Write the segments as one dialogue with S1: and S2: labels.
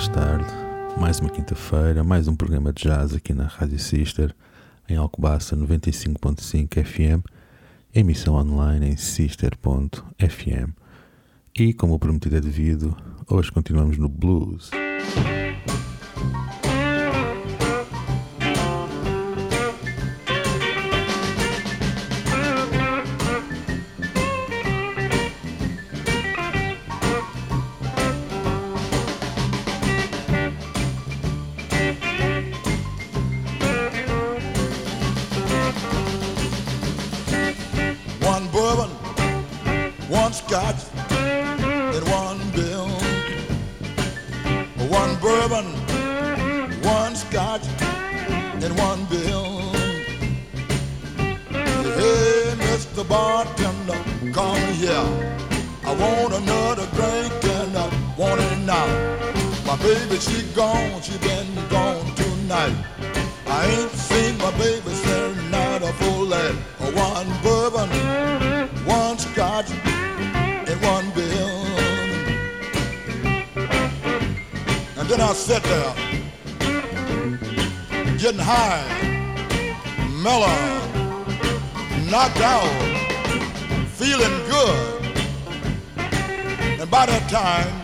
S1: Faz tarde. Mais uma quinta-feira, mais um programa de jazz aqui na Rádio Sister, em Alcobaça 95.5 FM, emissão online em sister.fm. E como prometido é devido, hoje continuamos no blues.
S2: One bourbon, one scotch, and one bill. And then I sat there, getting high, mellow, knocked out, feeling good. And by that time,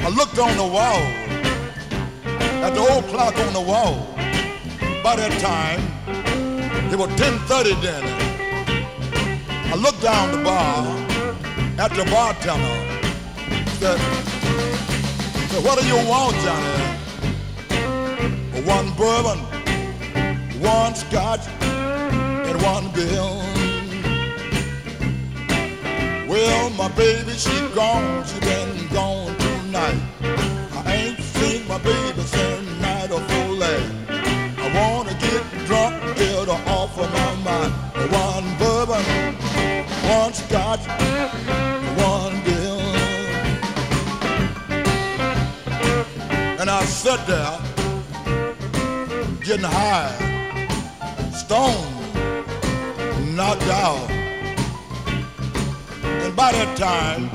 S2: I looked on the wall at the old clock on the wall. By that time, it was 10:30 then. I looked down the bar at the bartender. Said, said, "What do you want, Johnny?" One bourbon, one scotch, and one bill. Well, my baby, she gone. She been gone tonight. I ain't seen my baby since night of One bourbon, one scotch, one bill. And I sat there, getting high, stoned, knocked out. And by that time,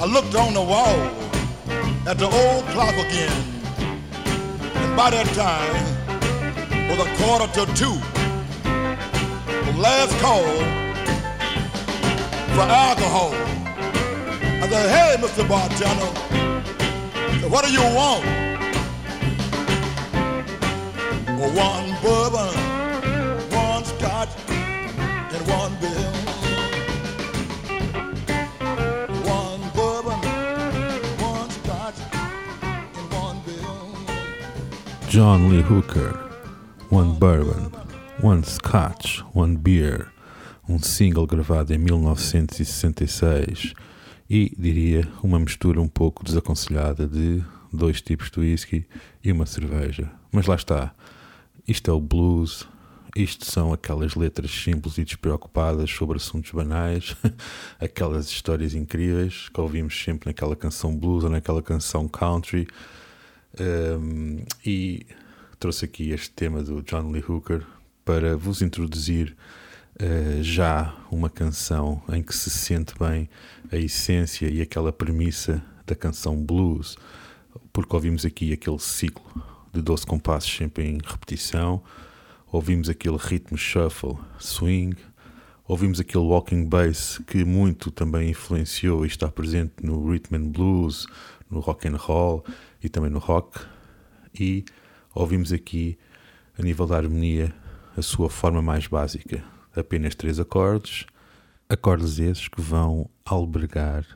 S2: I looked on the wall at the old clock again. And by that time, was a quarter to two. Last call for alcohol. I said, hey, Mr. Bartender, what do you want? One bourbon, one scotch, and one bill. One bourbon, one scotch, and one bill.
S1: John Lee Hooker, One Bourbon, One Scotch, One Beer, um single gravado em 1966 e, diria, uma mistura um pouco desaconselhada de dois tipos de whisky e uma cerveja. Mas lá está, isto é o blues, isto são aquelas letras simples e despreocupadas sobre assuntos banais, aquelas histórias incríveis que ouvimos sempre naquela canção blues ou naquela canção country. Um, e trouxe aqui este tema do John Lee Hooker para vos introduzir uh, já uma canção em que se sente bem a essência e aquela premissa da canção blues, porque ouvimos aqui aquele ciclo de 12 compassos sempre em repetição, ouvimos aquele ritmo shuffle, swing, ouvimos aquele walking bass que muito também influenciou e está presente no rhythm and blues, no rock and roll e também no rock, e ouvimos aqui a nível da harmonia a sua forma mais básica. Apenas três acordes, acordes esses que vão albergar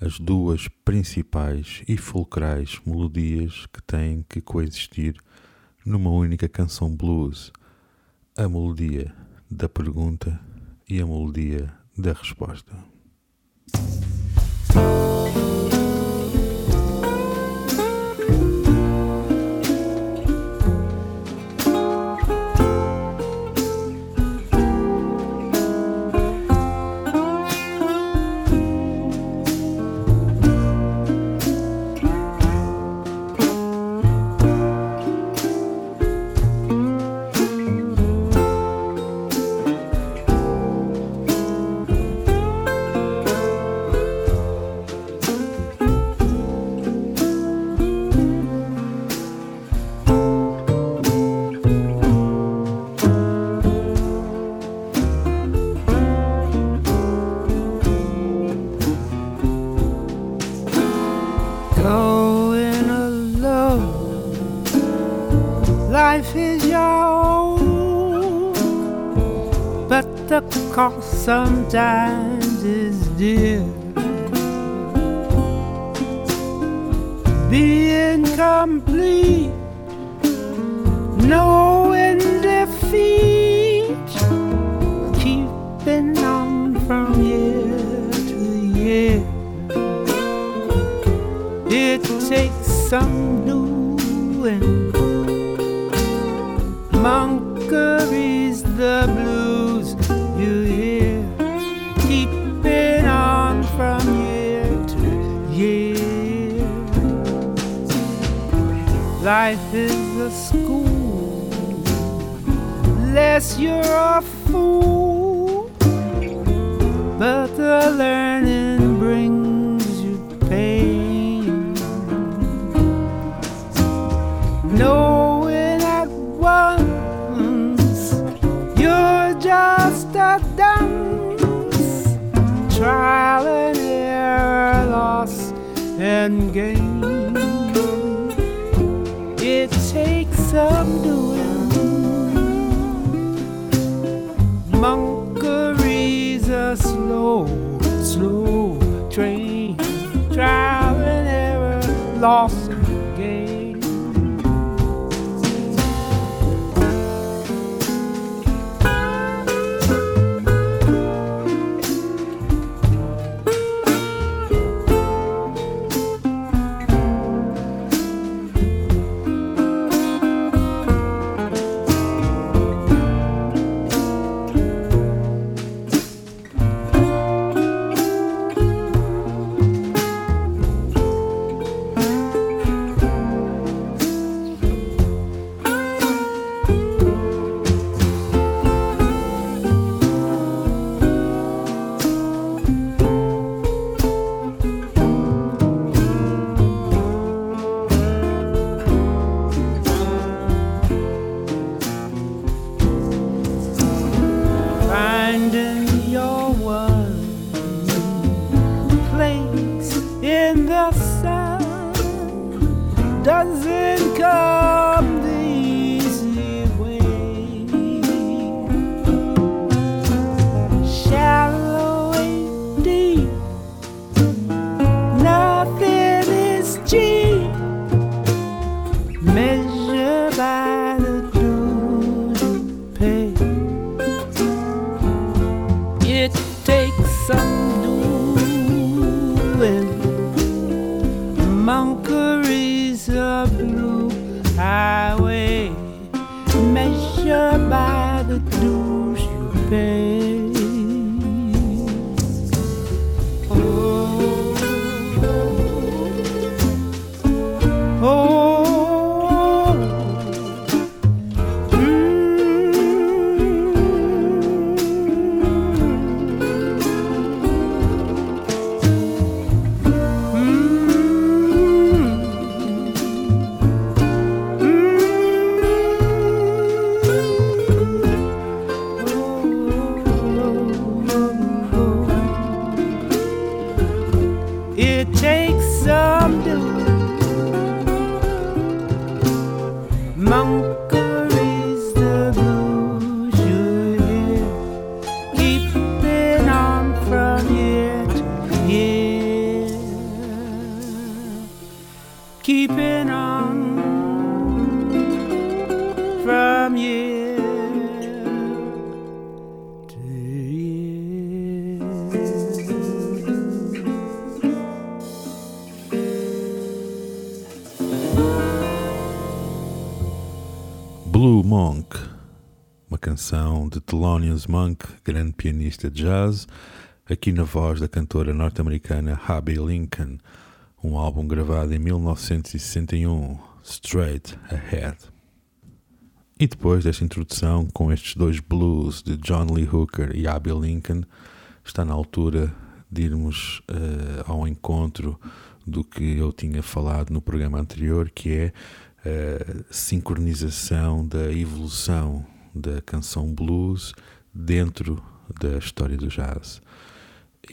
S1: as duas principais e fulcrais melodias que têm que coexistir numa única canção blues: a melodia da pergunta e a melodia da resposta.
S3: sometimes is dear. Being complete. life is a school. Unless you're a I'm doing. A slow, slow train, trial and error,
S1: lost. do. Thelonious Monk, grande pianista de jazz, aqui na voz da cantora norte-americana Abby Lincoln, um álbum gravado em 1961, Straight Ahead. E depois desta introdução com estes dois blues de John Lee Hooker e Abby Lincoln, está na altura de irmos uh, ao encontro do que eu tinha falado no programa anterior, que é a sincronização da evolução da canção blues dentro da história do jazz.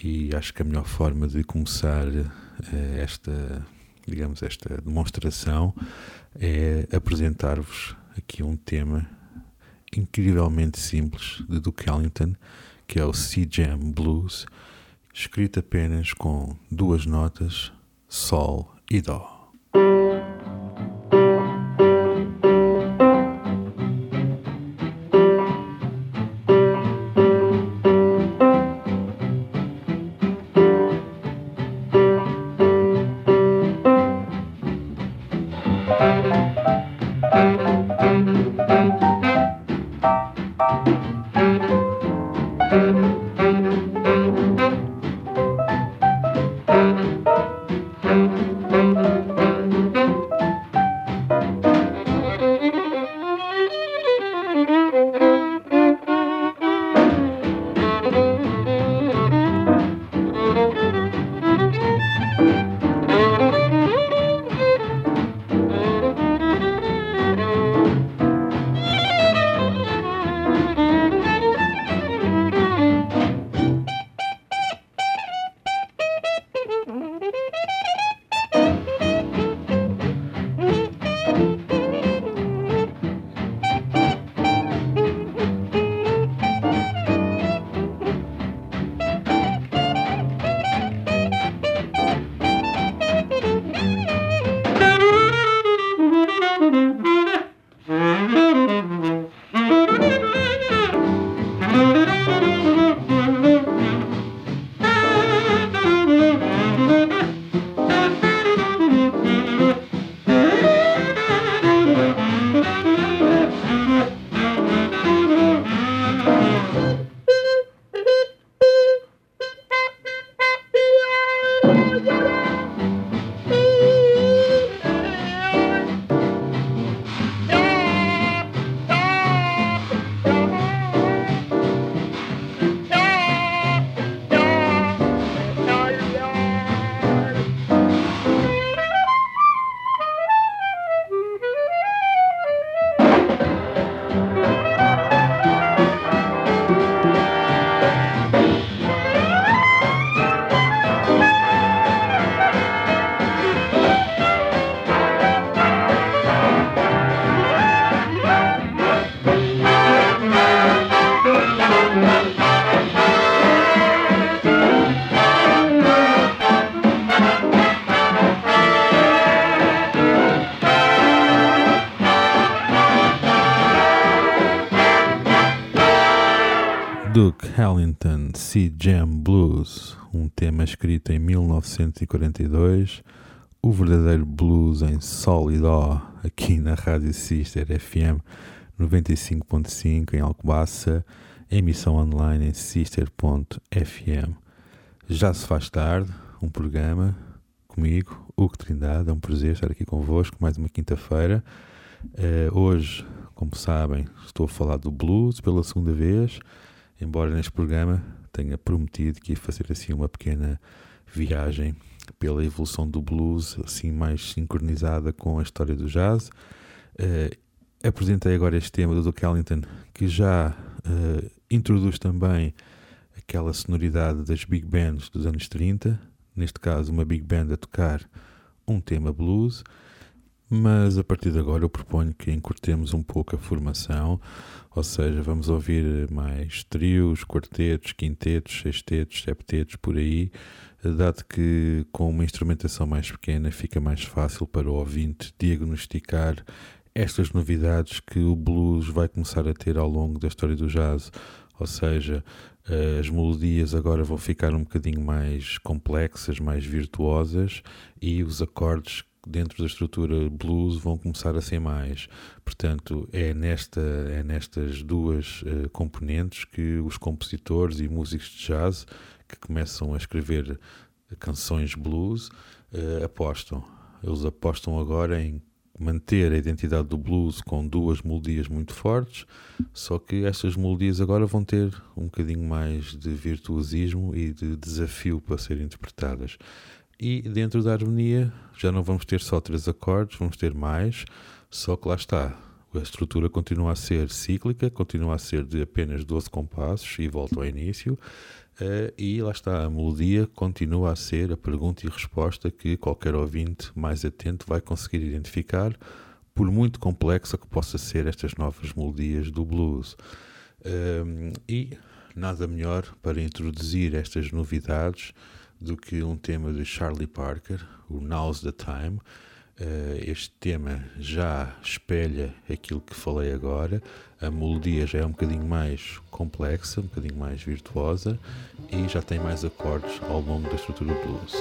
S1: E acho que a melhor forma de começar eh, esta, digamos, esta demonstração é apresentar-vos aqui um tema incrivelmente simples de Duke Ellington, que é o C-Jam Blues, escrito apenas com duas notas, Sol e Dó. Tema escrito em 1942, o verdadeiro blues em sol e dó, aqui na Rádio Sister FM 95.5 em Alcobaça, emissão online em sister.fm. Já se faz tarde, um programa comigo, Hugo Trindade, é um prazer estar aqui convosco, mais uma quinta-feira. Uh, hoje, como sabem, estou a falar do blues pela segunda vez, embora neste programa tenha prometido que ia fazer assim uma pequena viagem pela evolução do blues, assim mais sincronizada com a história do jazz. Uh, apresentei agora este tema do Duke Ellington, que já uh, introduz também aquela sonoridade das big bands dos anos 30, neste caso uma big band a tocar um tema blues, mas a partir de agora eu proponho que encurtemos um pouco a formação, ou seja, vamos ouvir mais trios, quartetos, quintetos, sextetos, septetos, por aí, dado que com uma instrumentação mais pequena fica mais fácil para o ouvinte diagnosticar estas novidades que o blues vai começar a ter ao longo da história do jazz. Ou seja, as melodias agora vão ficar um bocadinho mais complexas, mais virtuosas e os acordes dentro da estrutura blues vão começar a ser mais. Portanto, é, nesta, é nestas duas uh, componentes que os compositores e músicos de jazz que começam a escrever canções blues uh, apostam. Eles apostam agora em manter a identidade do blues com duas melodias muito fortes, só que estas melodias agora vão ter um bocadinho mais de virtuosismo e de desafio para serem interpretadas. E dentro da harmonia já não vamos ter só três acordes, vamos ter mais, só que lá está. A estrutura continua a ser cíclica, continua a ser de apenas 12 compassos e volta ao início. Uh, e lá está, a melodia continua a ser a pergunta e resposta que qualquer ouvinte mais atento vai conseguir identificar, por muito complexa que possa ser estas novas melodias do blues. Uh, e nada melhor para introduzir estas novidades do que um tema de Charlie Parker, o Now's the Time. Uh, este tema já espelha aquilo que falei agora. A melodia já é um bocadinho mais complexa, um bocadinho mais virtuosa e já tem mais acordes ao longo da estrutura blues.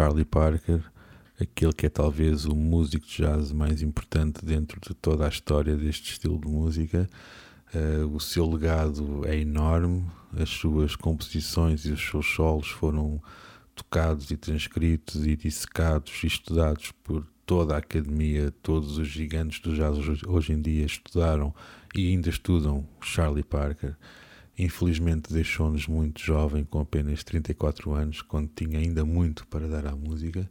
S1: Charlie Parker, aquele que é talvez o músico de jazz mais importante dentro de toda a história deste estilo de música. Uh, o seu legado é enorme, as suas composições e os seus solos foram tocados e transcritos e dissecados e estudados por toda a academia, todos os gigantes do jazz hoje em dia estudaram e ainda estudam Charlie Parker. Infelizmente deixou-nos muito jovem, com apenas 34 anos, quando tinha ainda muito para dar à música.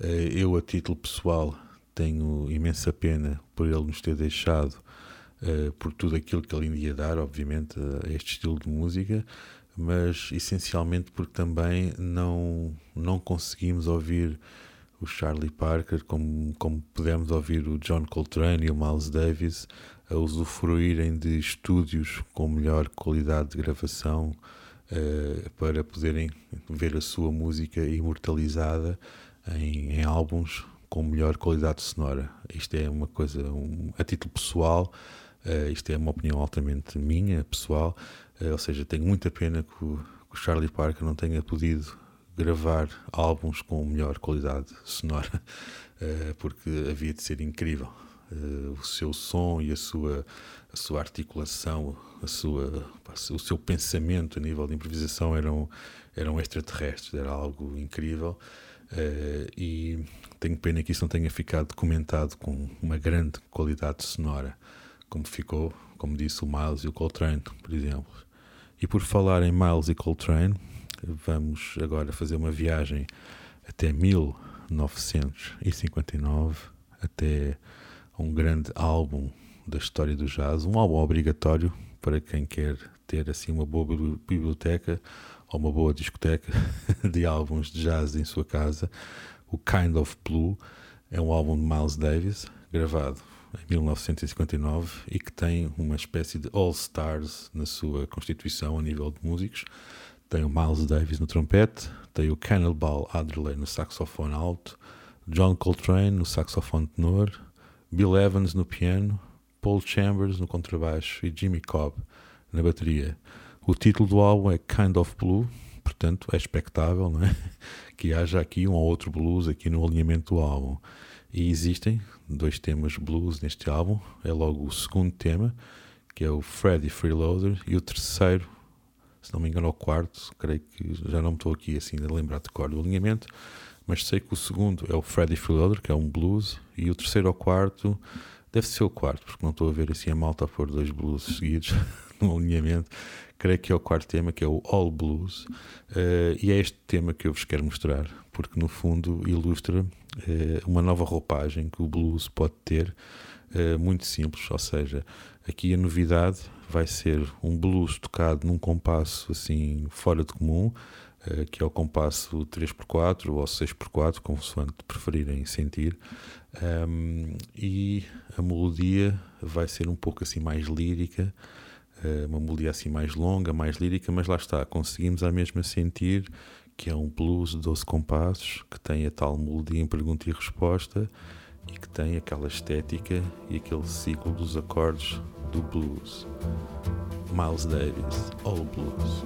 S1: Eh, eu, a título pessoal, tenho imensa pena por ele nos ter deixado, eh, por tudo aquilo que ele ia dar, obviamente, a este estilo de música. mas essencialmente porque também não, não conseguimos ouvir o Charlie Parker como, como pudemos ouvir o John Coltrane e o Miles Davis a usufruírem de estúdios com melhor qualidade de gravação uh, para poderem ver a sua música imortalizada em, em álbuns com melhor qualidade sonora. Isto é uma coisa, um, a título pessoal, uh, isto é uma opinião altamente minha, pessoal, uh, ou seja, tenho muita pena que o, que o Charlie Parker não tenha podido gravar álbuns com melhor qualidade sonora, porque havia de ser incrível. O seu som e a sua, a sua articulação, a sua, o seu pensamento a nível de improvisação eram, eram extraterrestres, era algo incrível. Uh, e tenho pena que isso não tenha ficado documentado com uma grande qualidade sonora, como ficou, como disse o Miles e o Coltrane, por exemplo. E por falar em Miles e Coltrane, vamos agora fazer uma viagem até 1959, até um grande álbum da história do jazz, um álbum obrigatório para quem quer ter assim uma boa biblioteca ou uma boa discoteca de álbuns de jazz em sua casa. O Kind of Blue é um álbum de Miles Davis, gravado em 1959 e que tem uma espécie de All-Stars na sua constituição a nível de músicos. Tem o Miles Davis no trompete, tem o Cannonball Adderley no saxofone alto, John Coltrane no saxofone tenor, Bill Evans no piano, Paul Chambers no contrabaixo e Jimmy Cobb na bateria. O título do álbum é Kind of Blue, portanto é expectável não é? que haja aqui um ou outro blues aqui no alinhamento do álbum. E existem dois temas blues neste álbum. É logo o segundo tema, que é o Freddy Freeloader, e o terceiro, se não me engano, é o quarto, creio que já não estou aqui assim a lembrar de cor do alinhamento, mas sei que o segundo é o Freddy Freeloader, que é um blues, e o terceiro ou quarto deve ser o quarto, porque não estou a ver assim a malta a pôr dois blues seguidos no alinhamento. Creio que é o quarto tema, que é o All Blues, uh, e é este tema que eu vos quero mostrar, porque no fundo ilustra uh, uma nova roupagem que o blues pode ter, uh, muito simples, ou seja, aqui a novidade vai ser um blues tocado num compasso assim fora de comum, que é o compasso 3x4 ou 6x4, consoante preferirem sentir, um, e a melodia vai ser um pouco assim mais lírica, eh, uma melodia assim mais longa, mais lírica, mas lá está, conseguimos a mesma sentir que é um blues de 12 compassos, que tem a tal melodia em pergunta e resposta e que tem aquela estética e aquele ciclo dos acordes do blues. Miles Davis, All Blues.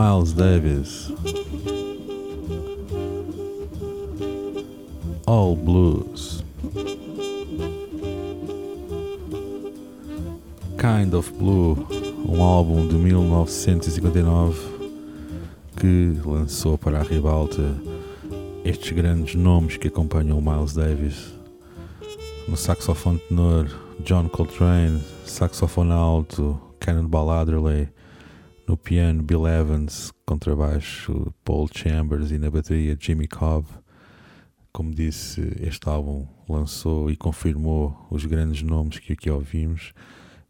S1: Miles Davis. All Blues. Kind of Blue, um álbum de 1959 que lançou para a ribalta estes grandes nomes que acompanham o Miles Davis. No saxofone tenor, John Coltrane, saxofone alto, Cannonball Adderley, no piano, Bill Evans, contrabaixo, Paul Chambers e na bateria, Jimmy Cobb. Como disse, este álbum lançou e confirmou os grandes nomes que aqui ouvimos,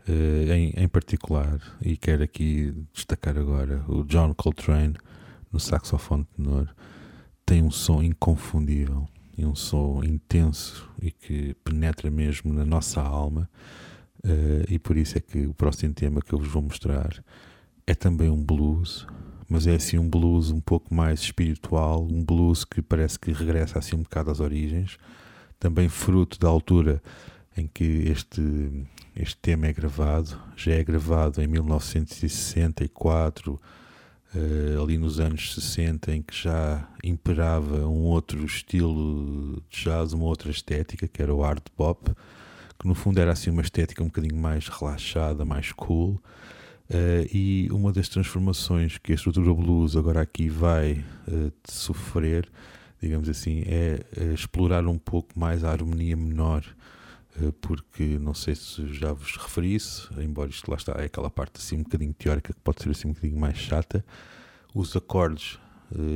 S1: eh, em, em particular, e quero aqui destacar agora o John Coltrane no saxofone tenor. Tem um som inconfundível e um som intenso e que penetra mesmo na nossa alma. Uh, e por isso é que o próximo tema que eu vos vou mostrar é também um blues, mas é assim um blues um pouco mais espiritual, um blues que parece que regressa assim um bocado às origens, também fruto da altura em que este, este tema é gravado, já é gravado em 1964, uh, ali nos anos 60, em que já imperava um outro estilo de jazz, uma outra estética, que era o art pop, que no fundo era assim uma estética um bocadinho mais relaxada, mais cool, Uh, e uma das transformações que a estrutura blues agora aqui vai uh, sofrer, digamos assim, é, é, explorar um pouco mais a harmonia menor, uh, porque não sei se já vos referi isso, embora isto lá está, é aquela parte assim um bocadinho teórica que pode ser assim um bocadinho mais chata. Os acordes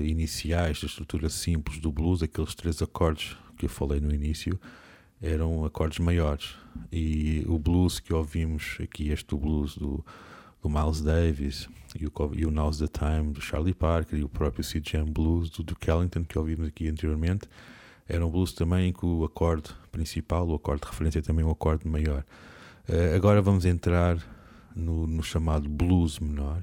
S1: iniciais da estrutura simples do blues, aqueles três acordes que eu falei no início, eram acordes maiores. E o blues que ouvimos aqui, este blues do do Miles Davis e o, e o Now's the Time do Charlie Parker e o próprio C-Jam Blues do Duke Ellington que ouvimos aqui anteriormente era um blues também em que o acorde principal, o acorde de referência é também um acorde maior. Uh, agora vamos entrar no, no chamado blues menor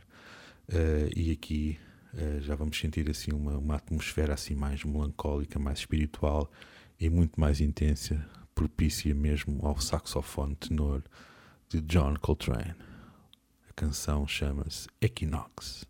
S1: uh, e aqui uh, já vamos sentir assim uma, uma atmosfera assim mais melancólica, mais espiritual e muito mais intensa, propícia mesmo ao saxofone tenor de John Coltrane. Canção chama-se Equinox.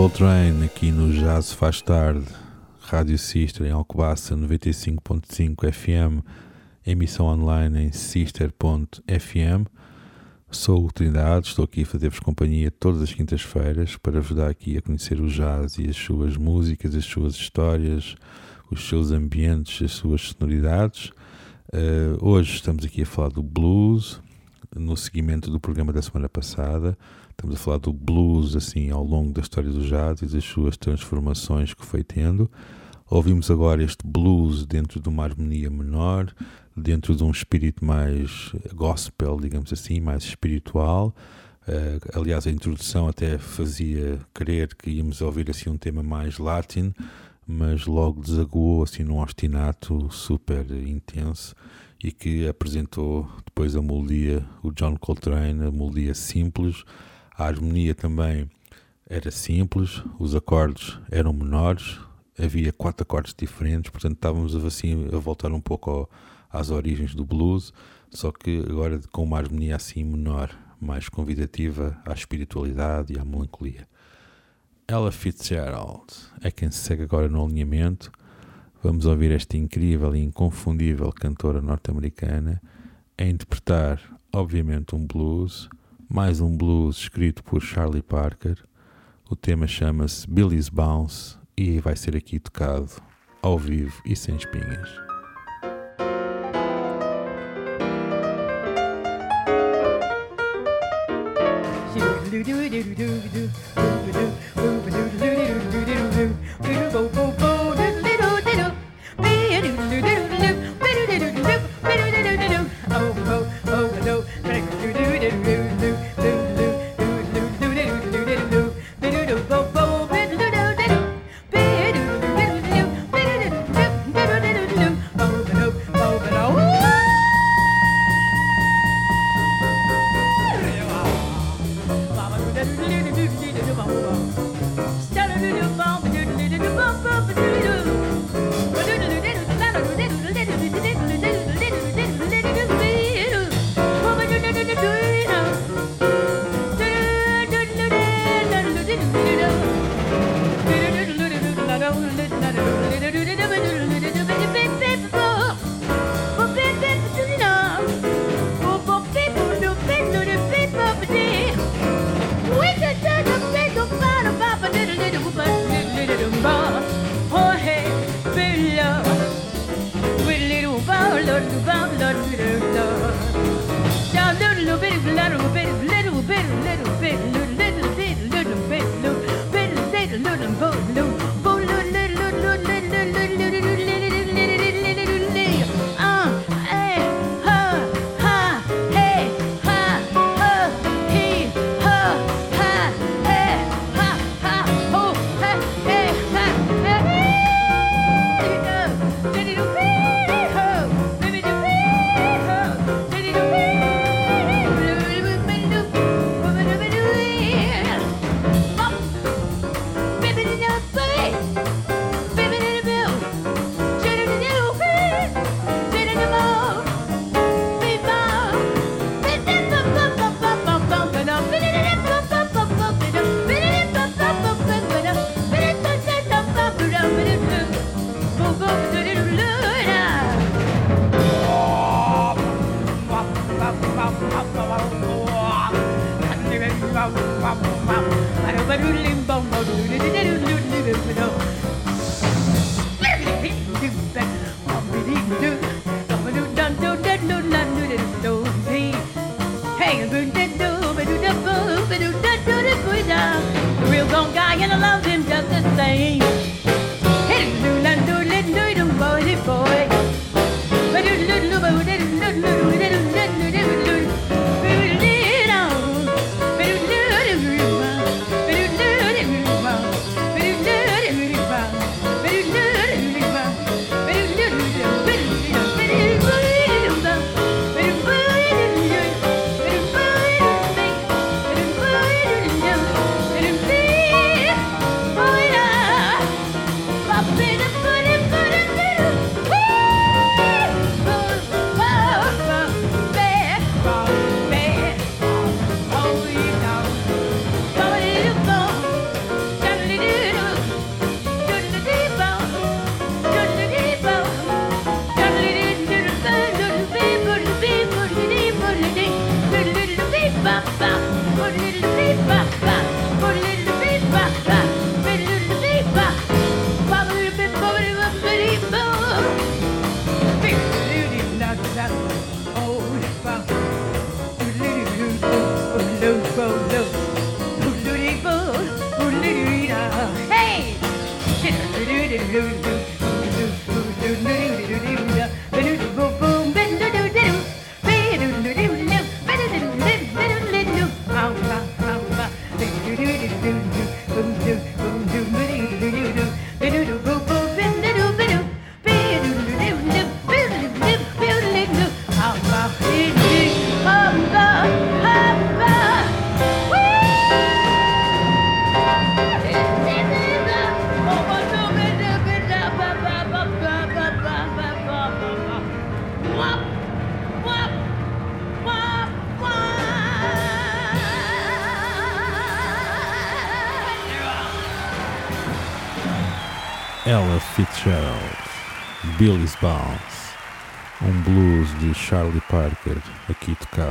S1: Coltrane aqui no Jazz Faz Tarde, Rádio Sister em Alcobaça 95.5 FM, emissão online em sister.fm. Sou o Trindade, estou aqui a fazer-vos companhia todas as quintas-feiras para vos dar aqui a conhecer o jazz e as suas músicas, as suas histórias, os seus ambientes, as suas sonoridades. Uh, hoje estamos aqui a falar do blues, no seguimento do programa da semana passada. Estamos a falar do blues assim ao longo da história do jazz e das suas transformações que foi tendo. Ouvimos agora este blues dentro de uma harmonia menor, dentro de um espírito mais gospel, digamos assim, mais espiritual. Uh, aliás, a introdução até fazia crer que íamos ouvir assim um tema mais latin, mas logo desaguou assim num ostinato super intenso e que apresentou depois a melodia, o John Coltrane, a melodia simples, a harmonia também era simples, os acordes eram menores, havia quatro acordes diferentes, portanto estávamos assim a voltar um pouco ao, às origens do blues, só que agora com uma harmonia assim menor, mais convidativa à espiritualidade e à melancolia. Ella Fitzgerald é quem se segue agora no alinhamento. Vamos ouvir esta incrível e inconfundível cantora norte-americana a interpretar, obviamente, um blues, mais um blues escrito por Charlie Parker. O tema chama-se Billy's Bounce e vai ser aqui tocado ao vivo e sem espinhas. do do do do do do do good.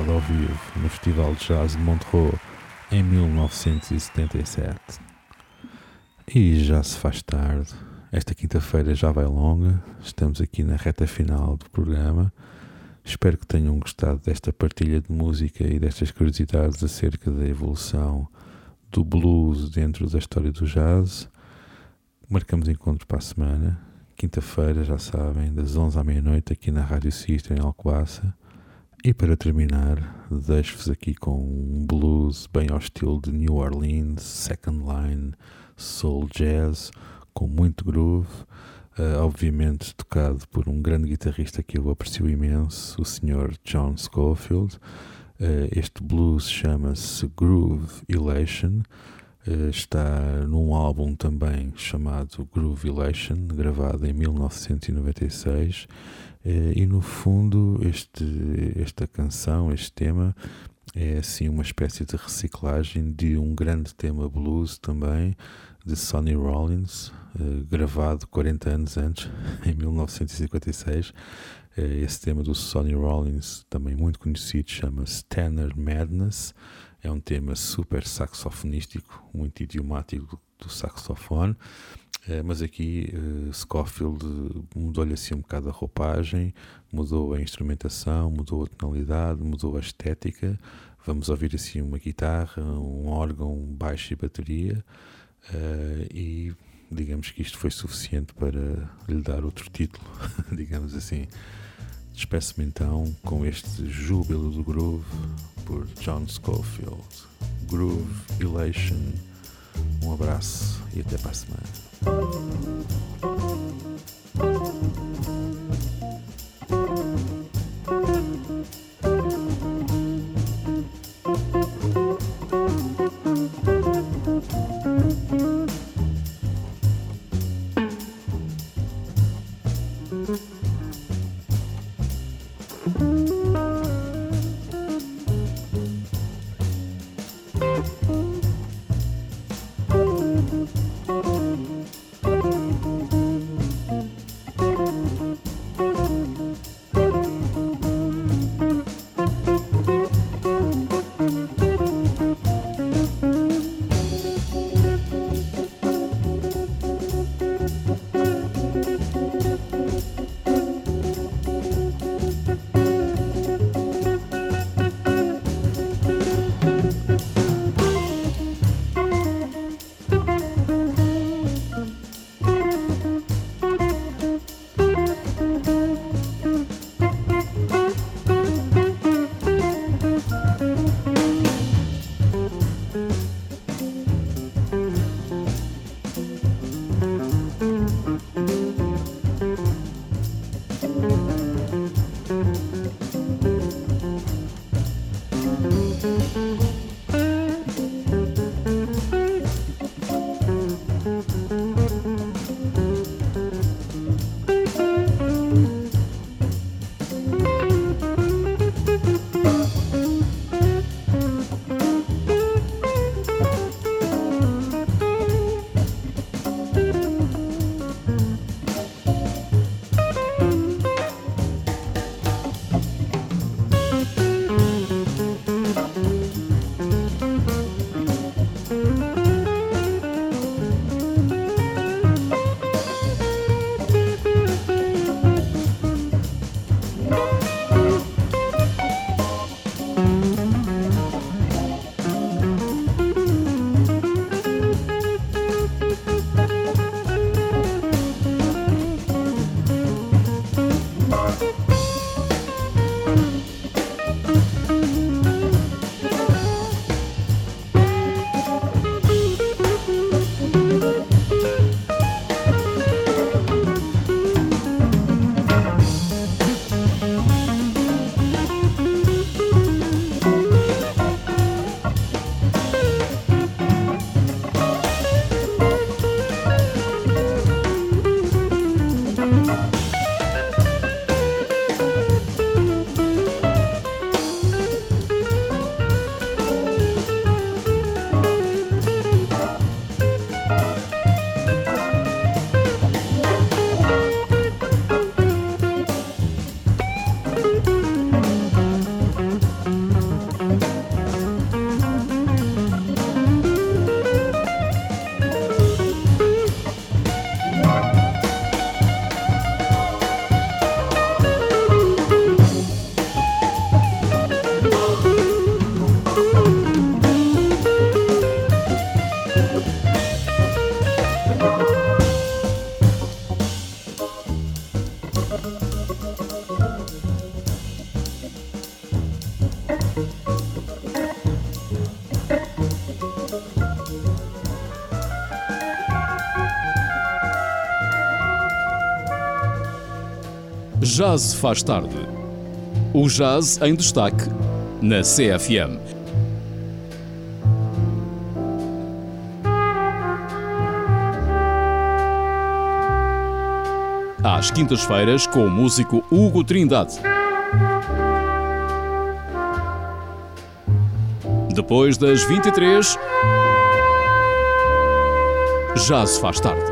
S1: Ao vivo no Festival de Jazz de Montreux em 1977. E já se faz tarde, esta quinta-feira já vai longa, estamos aqui na reta final do programa. Espero que tenham gostado desta partilha de música e destas curiosidades acerca da evolução do blues dentro da história do jazz. Marcamos encontro para a semana, quinta-feira, já sabem, das 11 à meia-noite, aqui na Rádio System em Alcobaça. E para terminar, deixo-vos aqui com um blues bem ao estilo de New Orleans, Second Line, Soul Jazz, com muito groove, uh, obviamente tocado por um grande guitarrista que eu aprecio imenso, o Sr. John Schofield. Uh, este blues chama-se Groove Elation. Uh, está num álbum também chamado Groove Elation, gravado em 1996. Uh, e no fundo, este, esta canção, este tema, é assim uma espécie de reciclagem de um grande tema blues também, de Sonny Rollins, uh, gravado 40 anos antes, em 1956. esse tema do Sonny Rollins, também muito conhecido, chama-se Tenor Madness. É um tema super saxofonístico, muito idiomático do saxofone, eh, mas aqui uh, Scofield mudou-lhe assim um bocado a roupagem, mudou a instrumentação, mudou a tonalidade, mudou a estética. Vamos ouvir assim uma guitarra, um órgão, baixo e bateria, uh, e digamos que isto foi suficiente para lhe dar outro título, digamos assim. Despeço-me então com este júbilo do groove por John Schofield. Groove Elation. Um abraço e até para a semana. Thank you.
S4: Jazz faz tarde. O jazz em destaque na CFM. Às quintas-feiras com o músico Hugo Trindade. Depois das 23, já se faz tarde.